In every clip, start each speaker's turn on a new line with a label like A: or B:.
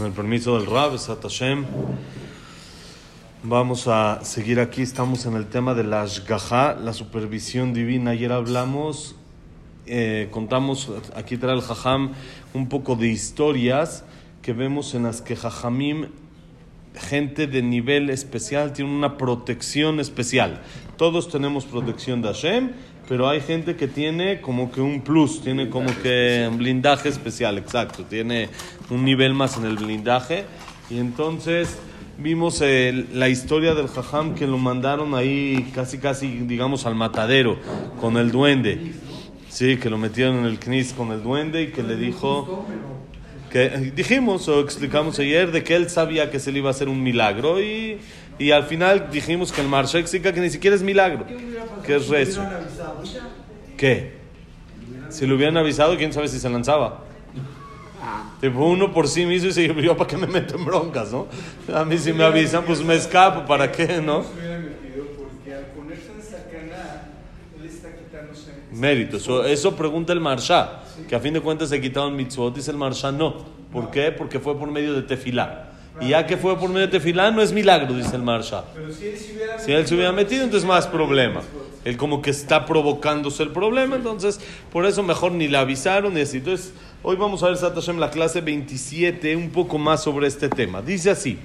A: Con el permiso del Rab, Sat Hashem, vamos a seguir aquí. Estamos en el tema de la Ashgaha, la supervisión divina. Ayer hablamos, eh, contamos, aquí trae el Jajam, un poco de historias que vemos en las que Jajamim, gente de nivel especial, tiene una protección especial. Todos tenemos protección de Hashem, pero hay gente que tiene como que un plus, tiene como que un blindaje especial, exacto, tiene un nivel más en el blindaje. Y entonces vimos eh, la historia del jajam que lo mandaron ahí casi, casi, digamos, al matadero con el duende. Sí, que lo metieron en el knis con el duende y que le dijo que dijimos o explicamos ayer de que él sabía que se le iba a hacer un milagro y, y al final dijimos que el marcha explica que ni siquiera es milagro, que es rezo. ¿Qué? Si lo hubieran avisado, quién sabe si se lanzaba. Tipo, uno por sí mismo y se yo para qué me meto en broncas, ¿no? A mí si me avisan, pues me escapo, ¿para qué, no? Mérito, eso, eso pregunta el Marsha, que a fin de cuentas se quitaron mitzvot, dice el Marsha, no. ¿Por qué? Porque fue por medio de tefilá. Y ya que fue por medio de tefilá, no es milagro, dice el Marsha.
B: Pero si él se hubiera
A: metido, entonces más problema. Él como que está provocándose el problema, entonces por eso mejor ni le avisaron ni así. Entonces, hoy vamos a ver, Satashem, la clase 27, un poco más sobre este tema. Dice así,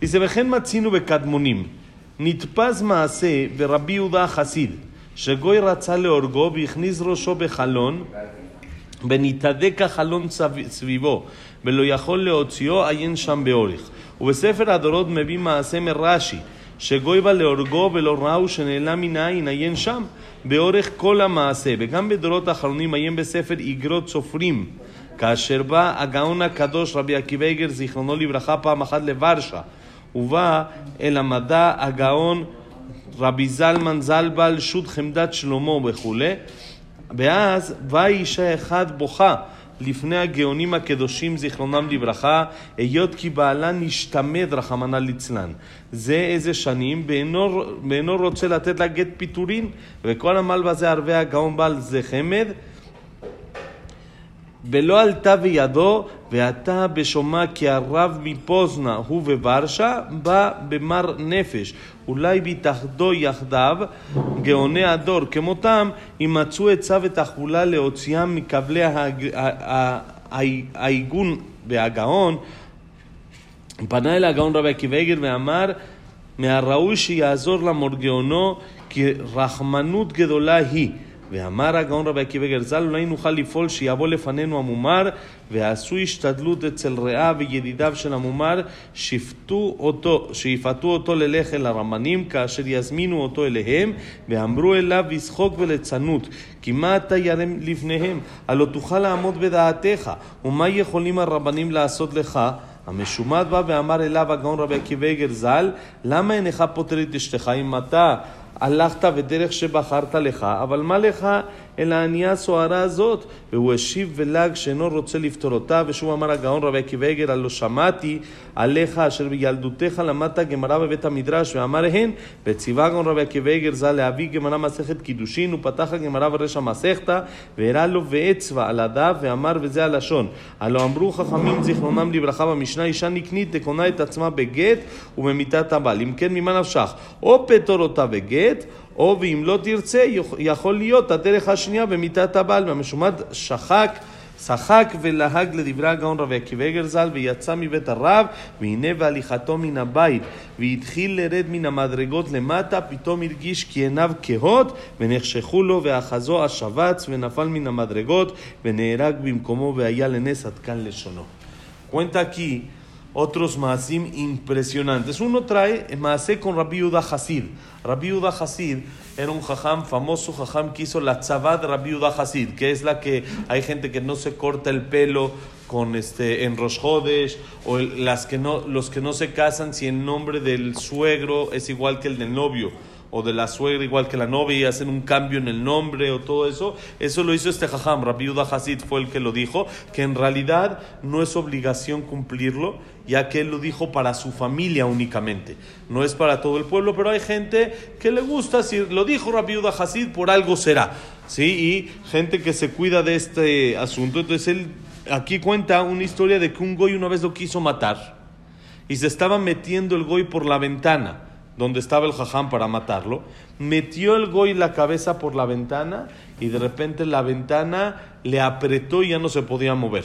A: dice, Vejen Matzinu Bekadmonim, Nitpaz Maase, Verabbi Hasid, Shegoy Ratza Leorgo, Vichniz ונתהדק החלון סב- סביבו, ולא יכול להוציאו, עיין שם באורך. ובספר הדורות מביא מעשה מרש"י, שגוי בא להורגו ולא ראו שנעלם מן העין, עיין שם, באורך כל המעשה. וגם בדורות האחרונים עיין בספר איגרות סופרים, כאשר בא הגאון הקדוש רבי עקיבא איגר, זיכרונו לברכה, פעם אחת לוורשה, ובא אל המדע הגאון רבי זלמן זלבל, שו"ת חמדת שלמה וכולי, ואז באה אישה אחת בוכה לפני הגאונים הקדושים זיכרונם לברכה, היות כי בעלה נשתמד רחמנא ליצלן. זה איזה שנים, ואינו, רוצה לתת לה גט פיטורין, וכל עמל בזה ערבי הגאון בעל זה חמד, ולא עלתה בידו, ועתה בשומע כי הרב מפוזנה הוא בוורשה, בא במר נפש. אולי בהתאחדו יחדיו, גאוני הדור כמותם, ימצאו עצה ותחבולה להוציאם מכבלי העיגון והגאון. פנה אל הגאון רבי עקיבא איגר ואמר, מהראוי שיעזור למור גאונו, כי רחמנות גדולה היא. ואמר הגאון רבי עקיבא איגר ז"ל, אולי נוכל לפעול שיבוא לפנינו המומר, ועשו השתדלות אצל רעיו וידידיו של המומר, שפטו אותו, שיפתו אותו ללך אל הרמנים, כאשר יזמינו אותו אליהם, ואמרו אליו לשחוק ולצנות, כי מה אתה ירם לפניהם? הלא תוכל לעמוד בדעתך, ומה יכולים הרבנים לעשות לך? המשומד בא ואמר אליו הגאון רבי עקיבא איגר ז"ל, למה אינך פוטר את אשתך אם אתה הלכת בדרך שבחרת לך, אבל מה לך אל הענייה הסוערה הזאת? והוא השיב ולג שאינו רוצה לפתור אותה, ושוב אמר הגאון רבי עקיבא איגר, הלא שמעתי עליך אשר בילדותך למדת גמרא בבית המדרש, ואמר הן, וציווה הגאון רבי עקיבא איגר ז"ל להביא גמרא מסכת קידושין, ופתח הגמרא ברשע מסכתא, והראה לו ואצבע על הדף, ואמר וזה הלשון. הלא אמרו חכמים זיכרונם לברכה במשנה, אישה נקנית תקונה את עצמה בגט ובמיתת הבעל. אם כן, ממה נפשך? או פטור אותה בגט, או ואם לא תרצה, יכול להיות הדרך השנייה במיתת הבעל. והמשומד שחק צחק ולהג לדברי הגאון רבי עקיבא איגר ז"ל ויצא מבית הרב והנה בהליכתו מן הבית והתחיל לרד מן המדרגות למטה פתאום הרגיש כי עיניו כהות ונחשכו לו ואחזו השבץ ונפל מן המדרגות ונהרג במקומו והיה לנס עד כאן לשונו. Cuenta aquí otros maasim impresionantes. Uno trae maasé con Rabbi Yehuda Hasid. Rabbi Yehuda Hasid era un jajam famoso, jajam que hizo la tzavad Rabbi Yehuda Hasid, que es la que hay gente que no se corta el pelo con este en Rosh Hodesh, o las que no, los que no se casan si el nombre del suegro es igual que el del novio o de la suegra igual que la novia y hacen un cambio en el nombre o todo eso, eso lo hizo este jajam, Rabbi Yehuda Hasid fue el que lo dijo, que en realidad no es obligación cumplirlo, ya que él lo dijo para su familia únicamente, no es para todo el pueblo, pero hay gente que le gusta, si lo dijo Rabbi Yehuda Hasid, por algo será, ¿sí? Y gente que se cuida de este asunto, entonces él aquí cuenta una historia de que un goy una vez lo quiso matar y se estaba metiendo el goy por la ventana donde estaba el jajam para matarlo, metió el goy la cabeza por la ventana y de repente la ventana le apretó y ya no se podía mover.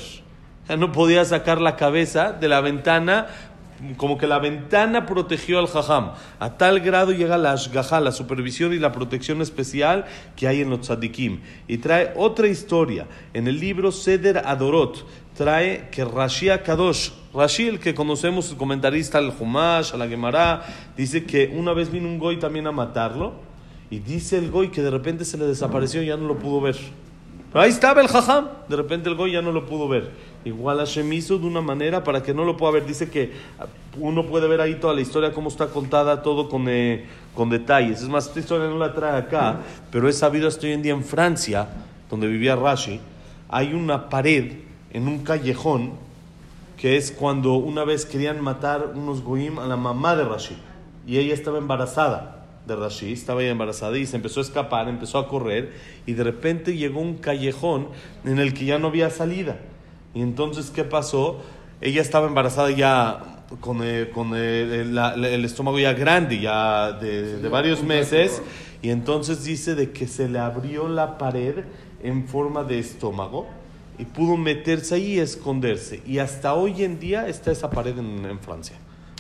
A: Ya no podía sacar la cabeza de la ventana, como que la ventana protegió al jajam. A tal grado llega la ashgaha, la supervisión y la protección especial que hay en los tzadikim. Y trae otra historia. En el libro Seder Adorot, trae que Rashi Kadosh, Rashi, el que conocemos, el comentarista al Humash, a la Gemara, dice que una vez vino un goy también a matarlo, y dice el goy que de repente se le desapareció y ya no lo pudo ver. Pero ahí estaba el jajam, de repente el goy ya no lo pudo ver. Igual Hashem hizo de una manera para que no lo pueda ver. Dice que uno puede ver ahí toda la historia, cómo está contada, todo con, eh, con detalles. Es más, esta historia no la trae acá, pero he sabido hasta hoy en día en Francia, donde vivía Rashi, hay una pared en un callejón que es cuando una vez querían matar unos goim a la mamá de Rashi y ella estaba embarazada de Rashi, estaba ella embarazada y se empezó a escapar, empezó a correr y de repente llegó un callejón en el que ya no había salida. Y entonces, ¿qué pasó? Ella estaba embarazada ya con, eh, con eh, la- el estómago ya grande, ya de, de varios meses, y entonces dice de que se le abrió la pared en forma de estómago y pudo meterse ahí y esconderse. Y hasta hoy en día está esa pared en, en Francia.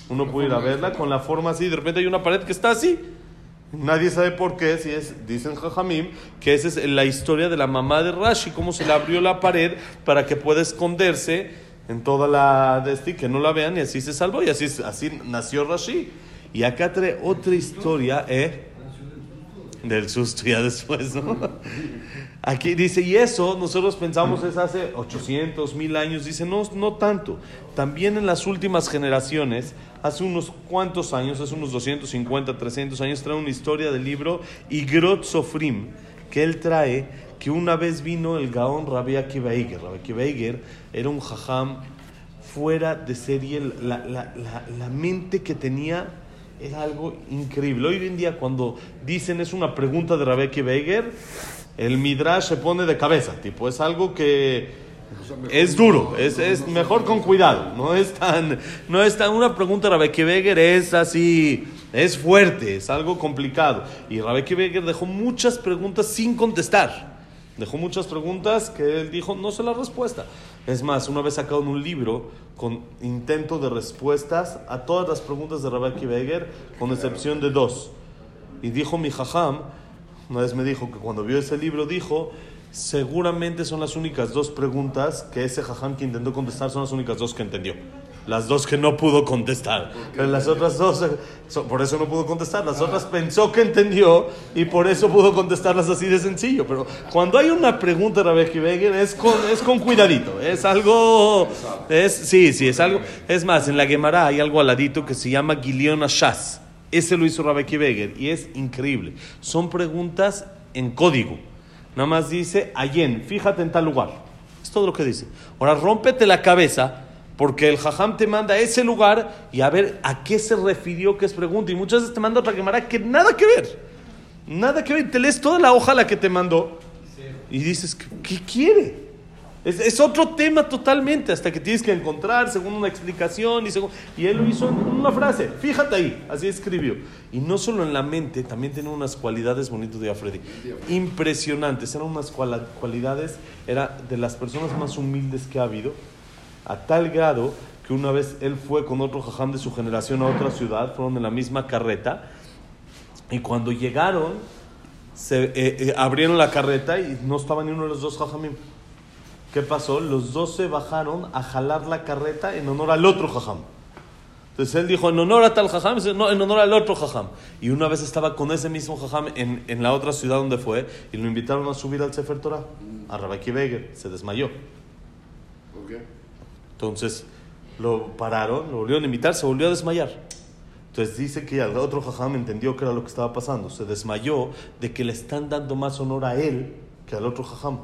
A: Uno puede ir a verla con la forma así, de repente hay una pared que está así. Nadie sabe por qué, si es, dicen Jajamim, que esa es la historia de la mamá de Rashi, cómo se le abrió la pared para que pueda esconderse en toda la de este, que no la vean y así se salvó y así, así nació Rashi. Y acá trae otra historia, ¿eh? Del susto ya después, ¿no? Aquí dice, y eso nosotros pensamos es hace 800, 1000 años. Dice, no, no tanto. También en las últimas generaciones, hace unos cuantos años, hace unos 250, 300 años, trae una historia del libro Igrot Sofrim, que él trae que una vez vino el Gaón Rabbi Akiva Eiger. Rabbi era un jajam fuera de serie, la, la, la, la mente que tenía era algo increíble. Hoy en día cuando dicen es una pregunta de Rabbi Akiva Eiger, el Midrash se pone de cabeza, tipo, es algo que es duro, es, es mejor con cuidado, no es tan, no es tan, una pregunta de Rabbi Weger es así, es fuerte, es algo complicado. Y Rabbi Weger dejó muchas preguntas sin contestar. Dejó muchas preguntas que él dijo, no sé la respuesta. Es más, una vez sacaron un libro con intento de respuestas a todas las preguntas de Rabbi Weger, con excepción de dos. Y dijo mi jajam, una vez me dijo que cuando vio ese libro dijo, seguramente son las únicas dos preguntas que ese jajam que intentó contestar son las únicas dos que entendió. Las dos que no pudo contestar. Pero las otras dos, eh, so- por eso no pudo contestar. Las otras pensó que entendió y por eso pudo contestarlas así de sencillo. Pero cuando hay una pregunta, Rebecca Weger, es con, es con cuidadito. Es algo. Es, sí, sí, es algo. Es más, en la Gemara hay algo al ladito que se llama Gilion Ashaz. Ese lo hizo Rabbi Weger y es increíble. Son preguntas en código. Nada más dice, Ayen, fíjate en tal lugar. Es todo lo que dice. Ahora, rómpete la cabeza porque el jajam te manda a ese lugar y a ver a qué se refirió que es pregunta. Y muchas veces te manda otra Gemara que nada que ver. Nada que ver. Te lees toda la hoja la que te mandó y dices, ¿qué, quiere? Es, es otro tema totalmente, hasta que tienes que encontrar según una explicación y según... Y él lo hizo en una frase, fíjate ahí, así escribió. Y no solo en la mente, también tiene unas cualidades bonitas de Freddy, impresionantes, eran unas cualidades, era de las personas más humildes que ha habido, a tal grado que una vez él fue con otro jajam de su generación a otra ciudad, fueron en la misma carreta, y cuando llegaron, se, eh, eh, abrieron la carreta y no estaba ni uno de los dos jajamim. ¿Qué pasó? Los dos se bajaron a jalar la carreta en honor al otro jajam. Entonces él dijo, en honor a tal jajam, en honor al otro jajam. Y una vez estaba con ese mismo jajam en, en la otra ciudad donde fue y lo invitaron a subir al Sefer Torah, a Rabaki Beger, se desmayó.
B: ¿Por qué?
A: Entonces lo pararon, lo volvieron a invitar, se volvió a desmayar. Entonces dice que el otro jajam entendió que era lo que estaba pasando. Se desmayó de que le están dando más honor a él que al otro jajam.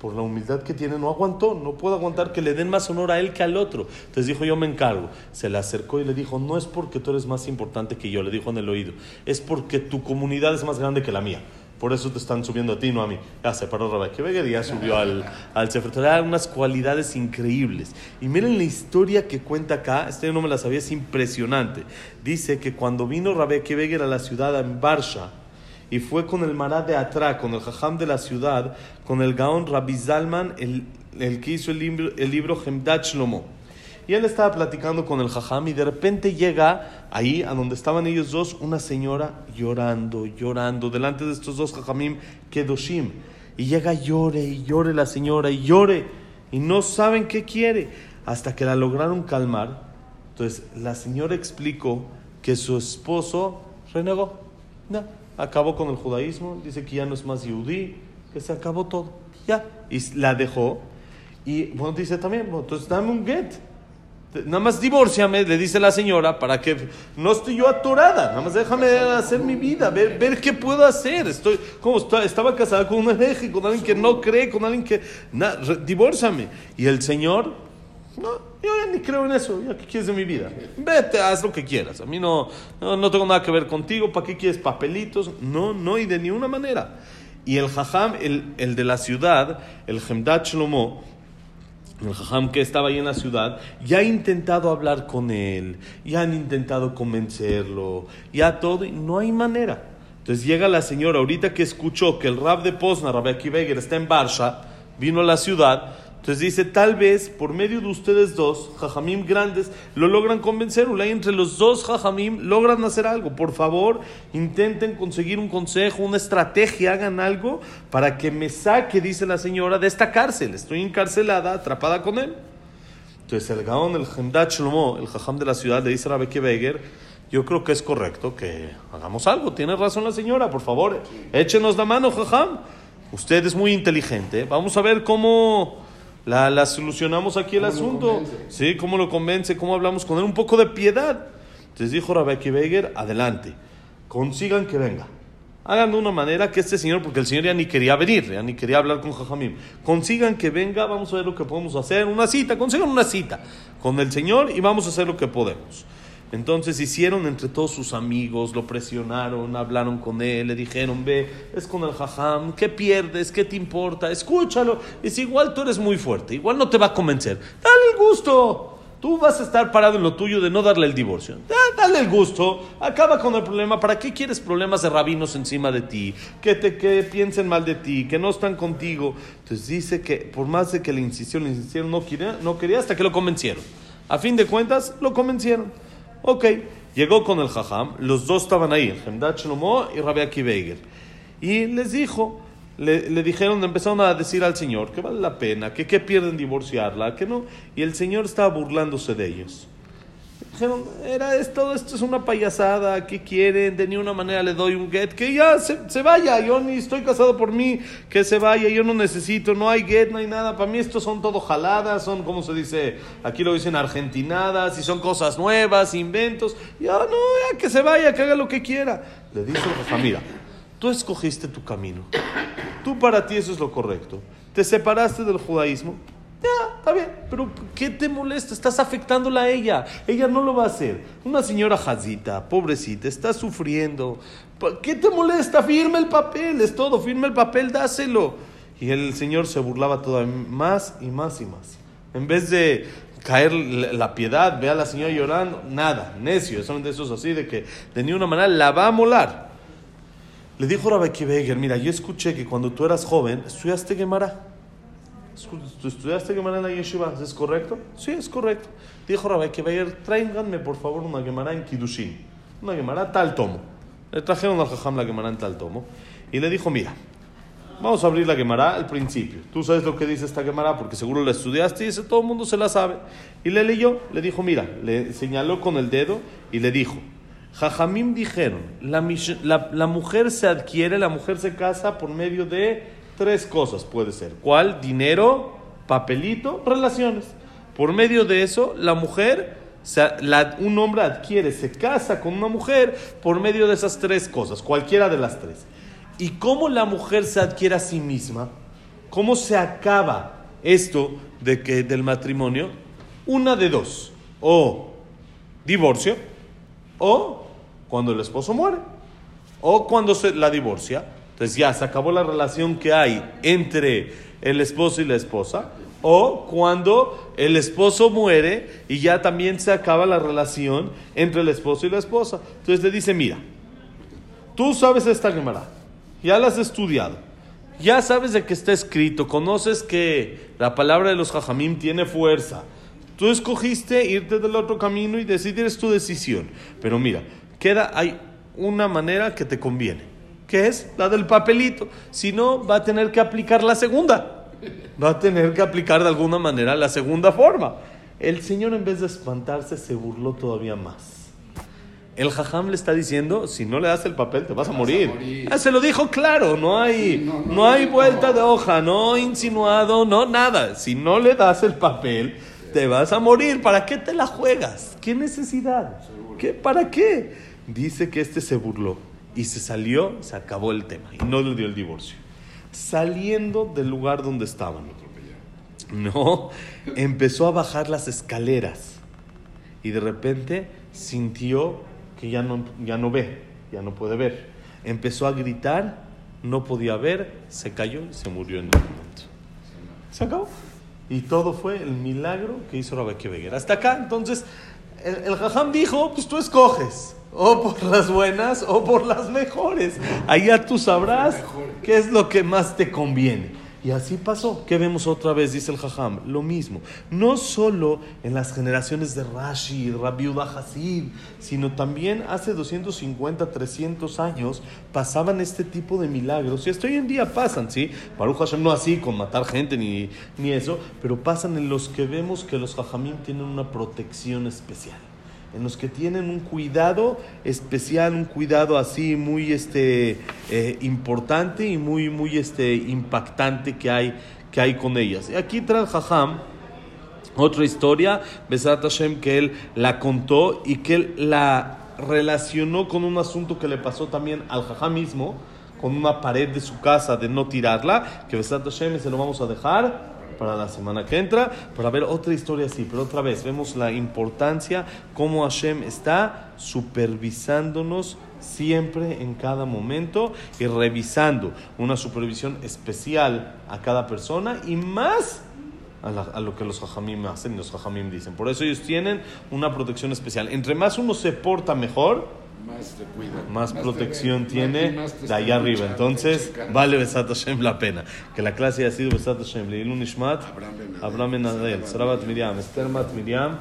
A: Por la humildad que tiene, no aguantó, no puede aguantar que le den más honor a él que al otro. Entonces dijo, yo me encargo. Se le acercó y le dijo, no es porque tú eres más importante que yo, le dijo en el oído, es porque tu comunidad es más grande que la mía. Por eso te están subiendo a ti, no a mí. Ya se paró Rabbi y ya subió al, al Sefer Torah. unas cualidades increíbles. Y miren la historia que cuenta acá. Este no me la sabía, es impresionante. Dice que cuando vino Rabbi Akiva a la ciudad en Barsha, y fue con el Mará de Atra, con el Jajam de la ciudad, con el Gaón Rabbi Zalman, el, el que hizo el libro, el libro. Y él estaba platicando con el Jajam y de repente llega ahí, a donde estaban ellos dos, una señora llorando, llorando, delante de estos dos Jajamim Kedoshim. Y llega, llore y llore la señora y llore y no saben qué quiere, hasta que la lograron calmar. Entonces la señora explicó que su esposo renegó. No, acabó con el judaísmo, dice que ya no es más yudí, que se acabó todo. Ya. Y la dejó. Y bueno, dice también, entonces dame un get. Nada más divórciame, le dice la señora, para que no estoy yo atorada. Nada más déjame hacer mi vida, ver, ver qué puedo hacer. Estoy, como estaba casada con un hereje, con alguien que no cree, con alguien que. Na, re- divórciame. Y el señor, no, yo ni creo en eso. ¿Ya qué quieres de mi vida? Vete, haz lo que quieras. A mí no, no, no tengo nada que ver contigo. ¿Para qué quieres papelitos? No, no, y de ninguna manera. Y el jajam, el, el de la ciudad, el Hemdat Shlomo, el jajam que estaba ahí en la ciudad, ya ha intentado hablar con él, ya han intentado convencerlo, ya todo, y no hay manera. Entonces llega la señora, ahorita que escuchó que el rab de Posna, Rabbi Akiveger, está en Barsha, vino a la ciudad, entonces dice, tal vez por medio de ustedes dos, jajamim grandes, lo logran convencer, y entre los dos jajamim logran hacer algo. Por favor, intenten conseguir un consejo, una estrategia, hagan algo para que me saque, dice la señora, de esta cárcel. Estoy encarcelada, atrapada con él. Entonces el Gaón, el Hemdat el jajam de la ciudad, le dice a Rabbi Beger, yo creo que es correcto que hagamos algo. Tiene razón la señora, por favor, échenos la mano, jajam. Usted es muy inteligente. Vamos a ver cómo la, la solucionamos aquí el
B: ¿Cómo lo
A: asunto. Sí, cómo lo convence, cómo hablamos con él. Un poco de piedad. Entonces dijo Rabbi Beger, adelante, consigan que venga. Hagan de una manera que este señor, porque el señor ya ni quería venir, ya ni quería hablar con Jajamim, consigan que venga, vamos a ver lo que podemos hacer, una cita, consigan una cita con el señor y vamos a hacer lo que podemos. Entonces hicieron entre todos sus amigos, lo presionaron, hablaron con él, le dijeron, ve, es con el jajam, ¿qué pierdes? ¿Qué te importa? Escúchalo. Es igual tú eres muy fuerte, igual no te va a convencer. Dale el gusto. Tú vas a estar parado en lo tuyo de no darle el divorcio. Da- dale el gusto, acaba con el problema. ¿Para qué quieres problemas de rabinos encima de ti? Que, te, que piensen mal de ti, que no están contigo. Entonces dice que por más de que le insistieron, le insistieron, no quería, no quería hasta que lo convencieron. A fin de cuentas, lo convencieron. Ok, llegó con el jajam, los dos estaban ahí, el Shlomo y Rabbi Akiva Y les dijo, le, le dijeron, empezaron a decir al Señor que vale la pena, que qué pierden divorciarla, que no. Y el Señor estaba burlándose de ellos. Dijeron, era esto, esto es una payasada, ¿qué quieren? De ninguna manera le doy un get, que ya se, se vaya, yo ni estoy casado por mí, que se vaya, yo no necesito, no hay get, no hay nada, para mí estos son todo jaladas, son, como se dice, aquí lo dicen argentinadas, y son cosas nuevas, inventos, ya no, ya que se vaya, que haga lo que quiera. Le dice Rafa, mira, tú escogiste tu camino, tú para ti eso es lo correcto, te separaste del judaísmo, ya, está bien, pero ¿qué te molesta? Estás afectándola a ella. Ella no lo va a hacer. Una señora jazita, pobrecita, está sufriendo. ¿Qué te molesta? Firma el papel, es todo. Firma el papel, dáselo. Y el señor se burlaba todavía más y más y más. En vez de caer la la piedad, ve a la señora llorando, nada, necio. Son de esos así, de que de ninguna manera la va a molar. Le dijo Rabbi Beger, mira, yo escuché que cuando tú eras joven estudiaste Gemara. ¿Tú estudiaste Gemara en yeshiva? ¿Es correcto? Sí, es correcto. Dijo Rabbi Kebeir, tráiganme por favor una Gemara en Kiddushin. Una Gemara tal tomo. Le trajeron al Jajam la Gemara en tal tomo. Y le dijo, mira, vamos a abrir la Gemara al principio. Tú sabes lo que dice esta Gemara porque seguro la estudiaste y dice, todo el mundo se la sabe. Y le leyó, le dijo, mira, le señaló con el dedo y le dijo, Jajamim dijeron, la mujer se adquiere, la mujer se casa por medio de tres cosas, puede ser. ¿Cuál? Dinero, papelito, relaciones. Por medio de eso, la mujer, un hombre adquiere, se casa con una mujer por medio de esas tres cosas, cualquiera de las tres. ¿Y cómo la mujer se adquiere a sí misma? ¿Cómo se acaba esto de que, del matrimonio? Una de dos. O divorcio, o cuando el esposo muere, o cuando se la divorcia, Entonces ya se acabó la relación que hay entre el esposo y la esposa. O cuando el esposo muere y ya también se acaba la relación entre el esposo y la esposa. Entonces le dice, mira, tú sabes esta Gemara, ya la has estudiado, ya sabes de qué está escrito, conoces que la palabra de los Jajamim tiene fuerza. Tú escogiste irte del otro camino y decidir es tu decisión. Pero mira, queda, hay una manera que te conviene, que es la del papelito. Si no, va a tener que aplicar la segunda. Va a tener que aplicar de alguna manera la segunda forma. El Señor en vez de espantarse se burló todavía más. El jajam le está diciendo, si no le das el papel te vas a morir. Ah, se lo dijo claro, no hay, no, hay vuelta de hoja, no insinuado, no nada. Si no le das el papel, te vas a morir. ¿Para qué te la juegas? ¿Qué necesidad? ¿Qué, ¿Para qué? Dice que este se burló y se salió, se acabó el tema y no le dio el divorcio. Saliendo del lugar donde estaban. No, empezó a bajar las escaleras y de repente sintió que ya no, ya no ve, ya no puede ver. Empezó a gritar, no podía ver, se cayó y se murió en el momento. Se acabó. Y todo fue el milagro que hizo Rabeque Beguer. Hasta acá, entonces, el, el jajam dijo, pues tú escoges, o por las buenas o por las mejores. Allá tú sabrás qué es lo que más te conviene. Y así pasó. ¿Qué vemos otra vez? Dice el Jajam. Lo mismo. No solo en las generaciones de Rashi, Rabbi Hasid, sino también hace 250, 300 años pasaban este tipo de milagros. Y hasta hoy en día pasan, ¿sí? Baruch Hashem no así, con matar gente ni, ni eso, pero pasan en los que vemos que los Jajamim tienen una protección especial en los que tienen un cuidado especial, un cuidado así muy este, eh, importante y muy, muy este, impactante que hay, que hay con ellas. Y aquí trae Jajam otra historia, Besat Hashem, que él la contó y que él la relacionó con un asunto que le pasó también al Jajam mismo, con una pared de su casa de no tirarla, que Besat Hashem se lo vamos a dejar para la semana que entra, para ver otra historia así, pero otra vez vemos la importancia, cómo Hashem está supervisándonos siempre en cada momento y revisando una supervisión especial a cada persona y más a, lo que los hajamim hacen los hajamim dicen. Por eso ellos tienen una protección especial. Entre más uno se porta mejor,
B: más, te cuida,
A: más, protección tiene de allá arriba. Entonces, vale Besat Hashem la pena. Que la clase haya sido Besat Hashem. Leilun Ishmat, Abraham Ben Adel, Sarabat Miriam, Esther Mat Miriam,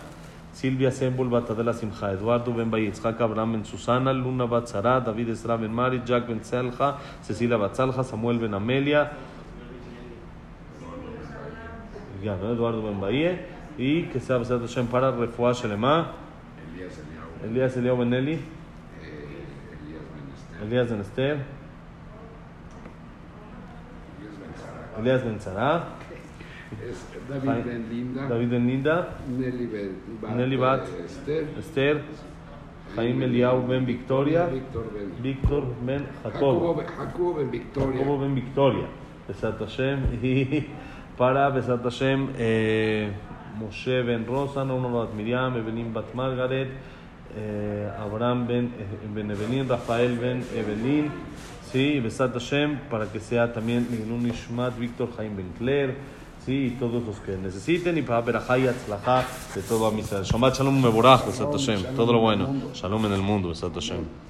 A: Silvia Sembul Bat Adela Simcha, Eduardo Ben Bayit, Yitzhak Abraham Ben Susana, Luna Bat Sara, David Esra Ben Mari, Jack Ben Selja, Cecilia Bat Salja, Samuel Ben Amelia, ya, ¿no? Eduardo Ben Bahie, y que sea Besat Hashem para Refuah Shelema, Elías Eliao Ben Eli, Elías Ben Esther, Elías Ben Zara,
C: David Ben Linda,
A: David Ben Linda,
C: Nelly Ben Bat,
A: Nelly Bat,
C: Esther,
A: Esther, Jaime Eliao Ben Victoria,
C: Víctor Ben,
A: Víctor Ben
C: Jacobo,
A: Jacob,
C: Ben- Jacobo Ben Victoria,
A: Jacobo Ben Victoria, Besat Hashem, y para Besat Hashem, eh, Abraham Ben, eh, ben Evelyn, Rafael Ben Evelyn, sí, Besat Hashem, para que sea también Nilun Ishmat, Víctor Jaime Ben Claire, sí, y todos los que necesiten, y para Berajá y Atzlajá de todo Amisrael. Shabbat Shalom Meborach, Besat Hashem, todo lo bueno. Shalom en el mundo, Besat Hashem.